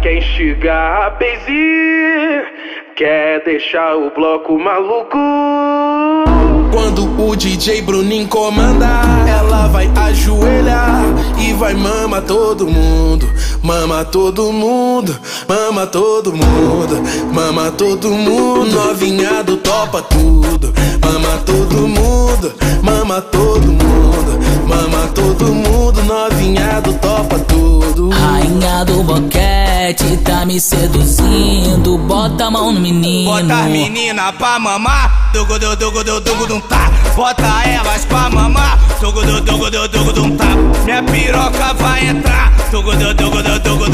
quer instigar a Bezi, quer deixar o bloco maluco. Quando o DJ Bruninho comanda, ela vai ajoelhar e vai mama todo mundo, mama todo mundo, mama todo mundo, mama todo mundo. Novinha do topa tudo, mama todo mundo, mama todo mundo, mama todo mundo. Novinha do topa tudo. Rainha do boquete tá me seduzindo, bota a mão no menino. Bota as menina pra mamar, dugu du dugu du dugu dum tá. Bota elas pra mamar, dugu du dugu du dugu dum tá. Minha piroca vai entrar, dugu du dugu du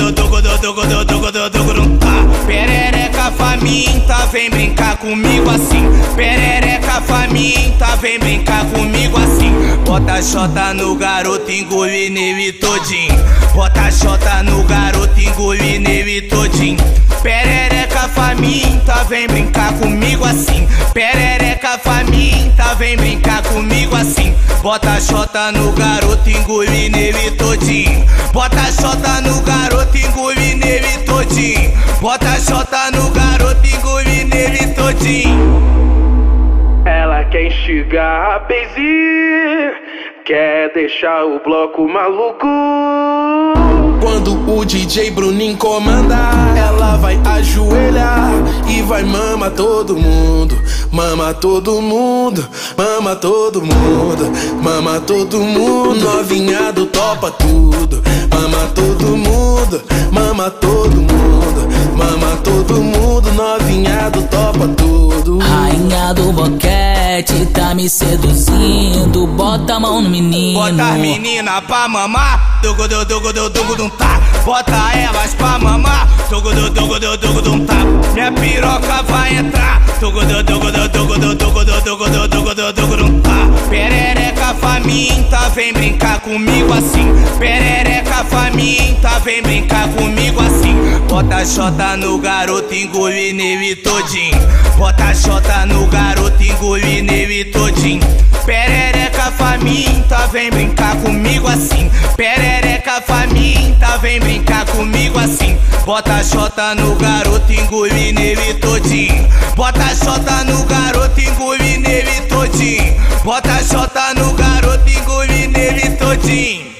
vem brincar comigo assim. Perereca faminta, vem brincar comigo assim. Bota xota no garoto, engole nele todinho. Bota xota no garoto, engole nele todinho. Perereca faminta, vem brincar comigo assim. Perereca faminta, vem brincar comigo assim. Bota xota no garoto, engole nele todinho. Bota xota no garoto, engole nele todinho. Bota xota no garoto, engole nele todinho. Ela quer instigar a Bezi, quer deixar o bloco maluco. Quando o DJ Bruninho comanda, ela vai ajoelhar e vai mama todo mundo, mama todo mundo, mama todo mundo, mama todo mundo. Novinha do topa tudo, mama todo mundo, mama todo mundo, tá me seduzindo, bota a mão no menino. Bota as menina pra mamar, dugu du dugu du dugu dum tá. Bota elas pra mamar, dugu du dugu du dugu dum tá. Minha piroca vai entrar, dugu du dugu du dugu du dugu du dugu du dugu du dugu dum tá. Perereca faminta, vem brincar comigo assim. Perereca faminta, vem brincar comigo assim. Bota xota no garoto, engole nele todinho. Bota xota no garoto, engole nele todinho. Perereca faminta, vem brincar comigo assim. Perereca faminta, vem brincar comigo assim. Bota xota no garoto, engole nele todinho. Bota xota no garoto, engole nele todinho. Bota xota no garoto, engole nele todinho.